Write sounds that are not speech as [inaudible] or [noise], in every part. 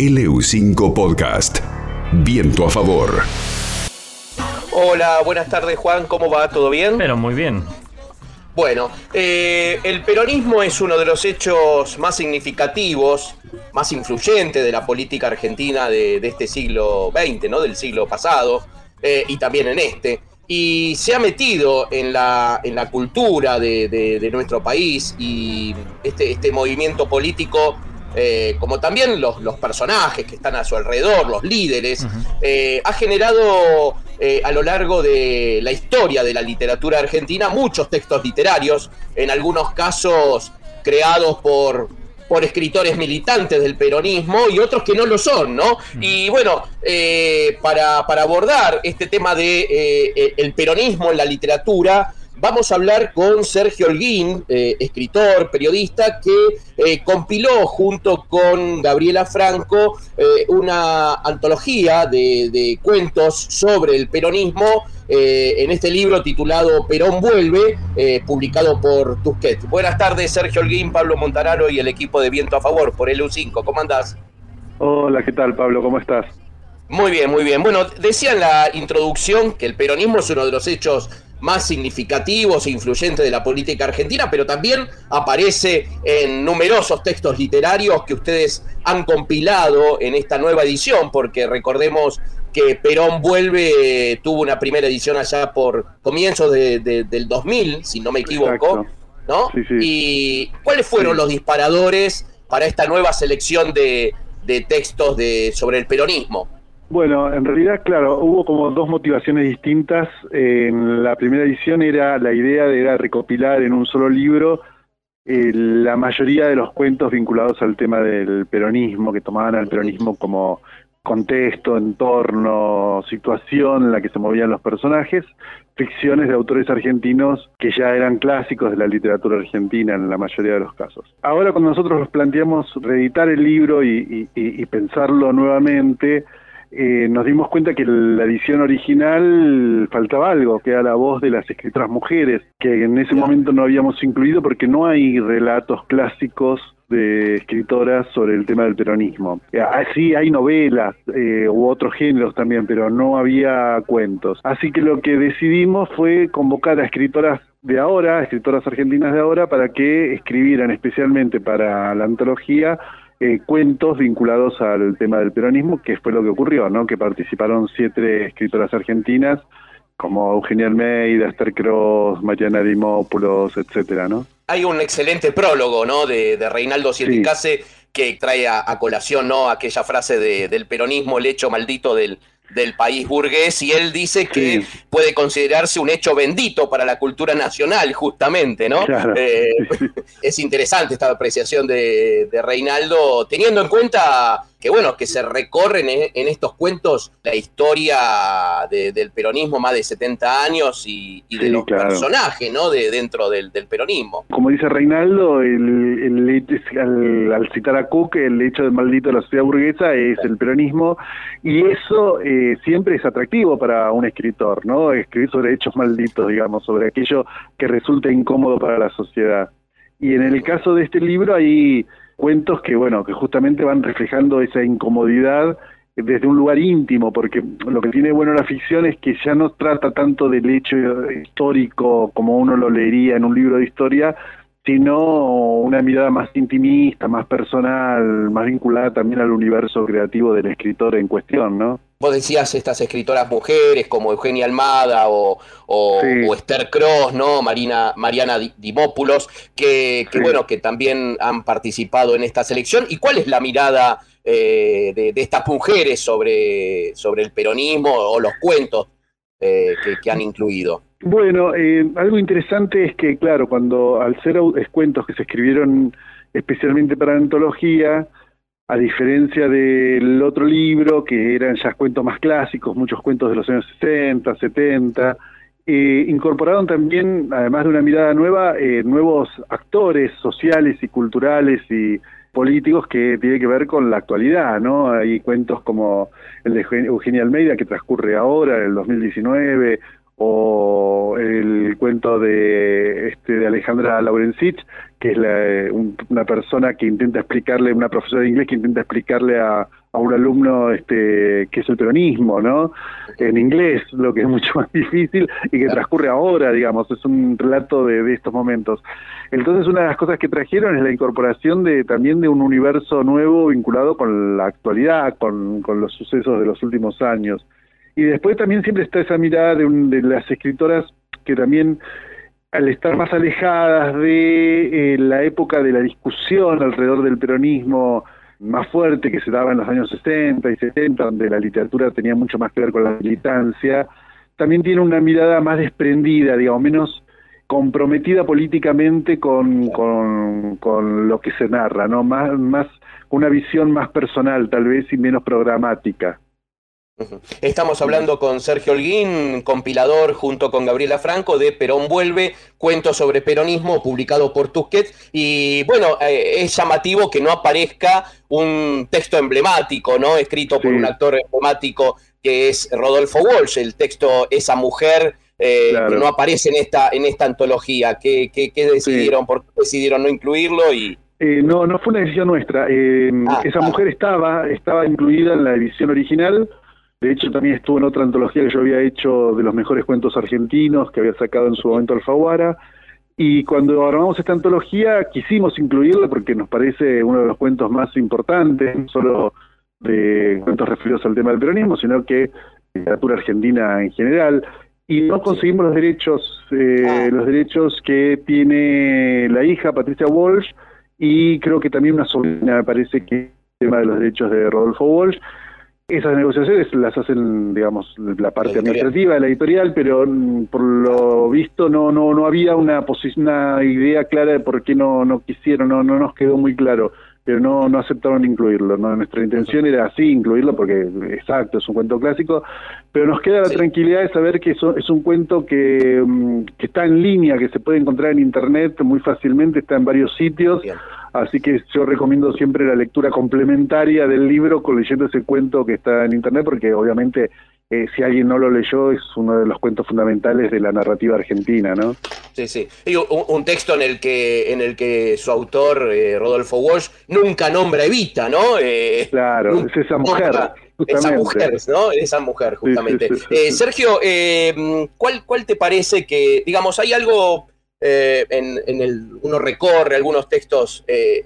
LU5 Podcast. Viento a favor. Hola, buenas tardes Juan, ¿cómo va? ¿Todo bien? Pero muy bien. Bueno, eh, el peronismo es uno de los hechos más significativos, más influyentes de la política argentina de, este siglo XX, ¿no? Del siglo pasado, eh, y también en este. Y se ha metido en la, en la cultura de, nuestro país y este, este movimiento político eh, como también los, personajes que están a su alrededor, los líderes, eh, ha generado eh, a lo largo de la historia de la literatura argentina muchos textos literarios, en algunos casos creados por, por escritores militantes del peronismo y otros que no lo son, ¿no? Y bueno, para, para, abordar este tema de el peronismo en la literatura, vamos a hablar con Sergio Holguín, eh, escritor, periodista, que eh, compiló junto con Gabriela Franco eh, una antología de, cuentos sobre el peronismo en este libro titulado Perón vuelve, publicado por Tusquets. Buenas tardes, Sergio Holguín, Pablo Montararo y el equipo de Viento a Favor por el U5. ¿Cómo andás? Hola, ¿qué tal, Pablo? ¿Cómo estás? Muy bien, muy bien. Bueno, decía en la introducción que el peronismo es uno de los hechos más significativos e influyentes de la política argentina, pero también aparece en numerosos textos literarios que ustedes han compilado en esta nueva edición, porque recordemos que Perón vuelve, tuvo una primera edición allá por comienzos de, del 2000, si no me equivoco, ¿no? ¿Y cuáles fueron los disparadores para esta nueva selección de, de textos de, sobre el peronismo? Bueno, en realidad, claro, hubo como dos motivaciones distintas. En la primera edición era la idea de era recopilar en un solo libro eh, la mayoría de los cuentos vinculados al tema del peronismo, que tomaban al peronismo como contexto, entorno, situación en la que se movían los personajes, ficciones de autores argentinos que ya eran clásicos de la literatura argentina en la mayoría de los casos. Ahora cuando nosotros nos planteamos reeditar el libro y pensarlo nuevamente, eh, nos dimos cuenta que la edición original faltaba algo, que era la voz de las escritoras mujeres, que en ese momento no habíamos incluido porque no hay relatos clásicos de escritoras sobre el tema del peronismo. Eh, ah, sí, hay novelas eh, u otros géneros también, pero no había cuentos. Así que lo que decidimos fue convocar a escritoras de ahora, escritoras argentinas de ahora, para que escribieran especialmente para la antología eh, cuentos vinculados al tema del peronismo, que fue lo que ocurrió, ¿no? Que participaron siete escritoras argentinas, como Eugenia Almeida, Esther Cross, Mariana Dimópulos, etcétera, ¿no? Hay un excelente prólogo, ¿no? De, Reinaldo Cieticase que trae a, colación, ¿no? Aquella frase del peronismo, el hecho maldito del, del país burgués y él dice que puede considerarse un hecho bendito para la cultura nacional, justamente, ¿no? Eh, [laughs] es interesante esta apreciación de, de, Reinaldo, teniendo en cuenta que bueno, que se recorren en, estos cuentos la historia del peronismo más de 70 años y, de los personajes, ¿no? De, dentro del, peronismo. Como dice Reinaldo, el, al, citar a Cook, el hecho de maldito de la sociedad burguesa es el peronismo y eso eh, siempre es atractivo para un escritor, ¿no? Escribir sobre hechos malditos, digamos, sobre aquello que resulta incómodo para la sociedad. Y en el caso de este libro hay cuentos que, bueno, que justamente van reflejando esa incomodidad desde un lugar íntimo, porque lo que tiene bueno la ficción es que ya no trata tanto del hecho histórico como uno lo leería en un libro de historia, sino una mirada más intimista, más personal, más vinculada también al universo creativo del escritor en cuestión, ¿no? Vos decías estas escritoras mujeres como Eugenia Almada o, Esther Cross, ¿no? Marina, Mariana Dimópulos, que, bueno, que también han participado en esta selección. ¿Y cuál es la mirada eh, de, estas mujeres sobre, sobre el peronismo o los cuentos eh, que, han incluido? Bueno, eh, algo interesante es que, claro, cuando al ser cuentos que se escribieron especialmente para antología, a diferencia del otro libro, que eran ya cuentos más clásicos, muchos cuentos de los años 60, 70, eh, incorporaron también, además de una mirada nueva, eh, nuevos actores sociales y culturales y políticos que tiene que ver con la actualidad, ¿no? Hay cuentos como el de Eugenia Almeida, que transcurre ahora, en el 2019, o el cuento de, este, de Alejandra Laurencich, que es una persona que intenta explicarle, una profesora de inglés que intenta explicarle a, a un alumno este, que es el peronismo, ¿no? En inglés, lo que es mucho [laughs] más difícil y que transcurre ahora, digamos, es un relato de, estos momentos. Entonces, una de las cosas que trajeron es la incorporación de también de un universo nuevo vinculado con la actualidad, con, con los sucesos de los últimos años. Y después también siempre está esa mirada de, de las escritoras que también al estar más alejadas de eh, la época de la discusión alrededor del peronismo, más fuerte que se daba en los años 60 y 70, donde la literatura tenía mucho más que ver con la militancia, también tiene una mirada más desprendida, digamos, menos comprometida políticamente con, con, lo que se narra, ¿no? Más, más, una visión más personal, tal vez, y menos programática. Estamos hablando con Sergio Holguín, compilador junto con Gabriela Franco de Perón Vuelve, cuentos sobre peronismo publicado por Tusquets. Y bueno, eh, es llamativo que no aparezca un texto emblemático, ¿no? Escrito por un actor emblemático que es Rodolfo Walsh, el texto Esa mujer. Eh, que no aparece en esta, en esta antología. ¿Qué, decidieron? ¿Por qué decidieron no incluirlo? Y, eh, no, no fue una decisión nuestra. Ah, esa ah. mujer estaba, estaba incluida en la edición original, de hecho, también estuvo en otra antología que yo había hecho de los mejores cuentos argentinos, que había sacado en su momento Alfaguara. Y cuando armamos esta antología, quisimos incluirla porque nos parece uno de los cuentos más importantes, no solo de cuentos referidos al tema del peronismo, sino que literatura argentina en general. Y no conseguimos los derechos, eh, ah. los derechos que tiene la hija Patricia Walsh y creo que también una sobrina, me parece que el tema de los derechos de Rodolfo Walsh. Esas negociaciones las hacen, digamos, la parte administrativa de la editorial, pero mm, por lo visto no no no había una una idea clara de por qué no no quisieron, no no nos quedó muy claro, pero no no aceptaron incluirlo. ¿no? Nuestra intención era así incluirlo porque exacto es un cuento clásico, pero nos queda la tranquilidad de saber que eso, es un cuento que, mm, que, está en línea, que se puede encontrar en internet muy fácilmente, está en varios sitios. Así que yo recomiendo siempre la lectura complementaria del libro con leyendo ese cuento que está en internet, porque obviamente eh, si alguien no lo leyó es uno de los cuentos fundamentales de la narrativa argentina, ¿no? Sí, sí. un, texto en el que en el que su autor eh, Rodolfo Walsh nunca nombra Evita, ¿no? Eh, claro, es esa mujer. Esa mujer, ¿no? Esa mujer, justamente. Sergio, ¿cuál, ¿cuál te parece que, digamos, hay algo eh, en, el, uno recorre algunos textos eh,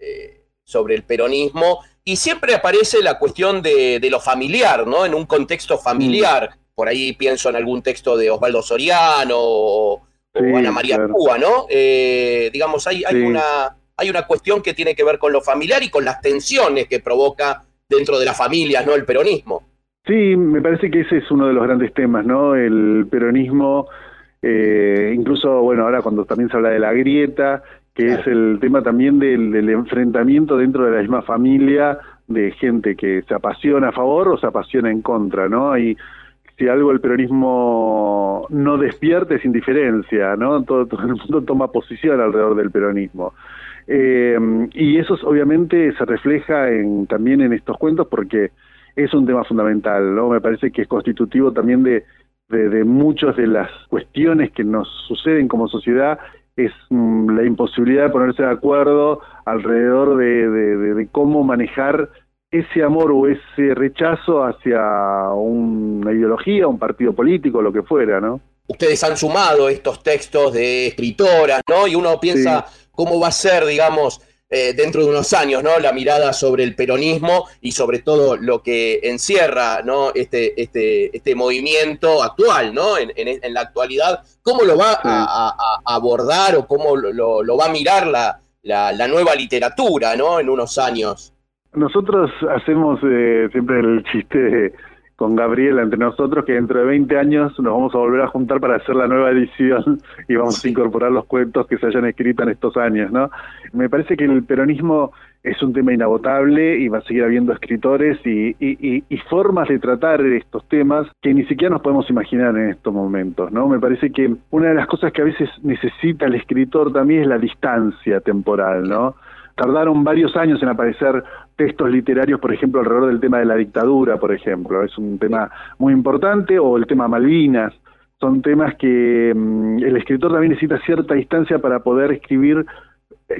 eh, sobre el peronismo y siempre aparece la cuestión de, lo familiar, ¿no? En un contexto familiar. Mm. Por ahí pienso en algún texto de Osvaldo Soriano o, Ana María Cuba, ¿no? digamos, hay, hay, una, hay una cuestión que tiene que ver con lo familiar y con las tensiones que provoca dentro de las familias, ¿no? El peronismo. Sí, me parece que ese es uno de los grandes temas, ¿no? El peronismo eh, incluso, bueno, ahora cuando también se habla de la grieta, que es el tema también del, enfrentamiento dentro de la misma familia de gente que se apasiona a favor o se apasiona en contra, ¿no? Y si algo el peronismo no despierte es indiferencia, ¿no? Todo, el mundo toma posición alrededor del peronismo. Eh, y eso obviamente se refleja en, también en estos cuentos porque es un tema fundamental, ¿no? Me parece que es constitutivo también de de, muchas de las cuestiones que nos suceden como sociedad es mm, la imposibilidad de ponerse de acuerdo alrededor de, cómo manejar ese amor o ese rechazo hacia una ideología, un partido político, lo que fuera, ¿no? Ustedes han sumado estos textos de escritoras, ¿no? Y uno piensa cómo va a ser, digamos, eh, dentro de unos años, ¿no? La mirada sobre el peronismo y sobre todo lo que encierra, ¿no? Este, este, este movimiento actual, ¿no? En, la actualidad, ¿cómo lo va a, abordar o cómo lo, va a mirar la, la, nueva literatura, ¿no? En unos años. Nosotros hacemos eh, siempre el chiste de con Gabriela entre nosotros que dentro de 20 años nos vamos a volver a juntar para hacer la nueva edición [laughs] y vamos a incorporar los cuentos que se hayan escrito en estos años, ¿no? Me parece que el peronismo es un tema inagotable y va a seguir habiendo escritores y, y, formas de tratar estos temas que ni siquiera nos podemos imaginar en estos momentos, ¿no? Me parece que una de las cosas que a veces necesita el escritor también es la distancia temporal, ¿no? Tardaron varios años en aparecer textos literarios, por ejemplo, alrededor del tema de la dictadura, por ejemplo. Es un tema muy importante, o el tema Malvinas. son temas que mm, el escritor también necesita cierta distancia para poder escribir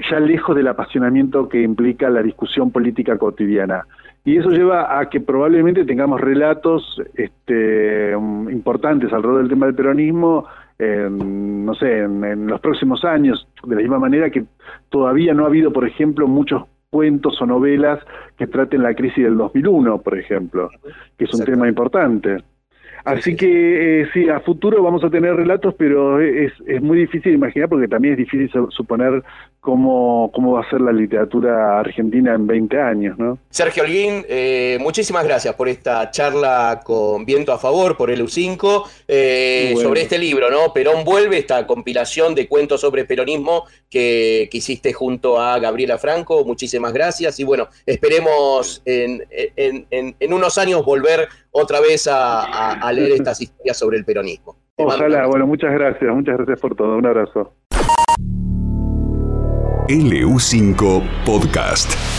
ya lejos del apasionamiento que implica la discusión política cotidiana. Y eso lleva a que probablemente tengamos relatos este, mm, importantes alrededor del tema del peronismo, no sé, en, los próximos años, de la misma manera que todavía no ha habido, por ejemplo, muchos cuentos o novelas que traten la crisis del 2001, por ejemplo, que es un tema importante. Así que eh, sí, a futuro vamos a tener relatos, pero es, es muy difícil imaginar porque también es difícil suponer cómo, cómo va a ser la literatura argentina en 20 años, ¿no? Sergio Holguín, eh, muchísimas gracias por esta charla con Viento a Favor por el U5 eh, sobre este libro, ¿no? Perón vuelve, esta compilación de cuentos sobre peronismo que, que hiciste junto a Gabriela Franco. Muchísimas gracias y bueno, esperemos en, en, en, unos años volver otra vez a, leer [laughs] estas historias sobre el peronismo. Ojalá, bueno, muchas gracias, muchas gracias por todo, un abrazo. LU5 Podcast.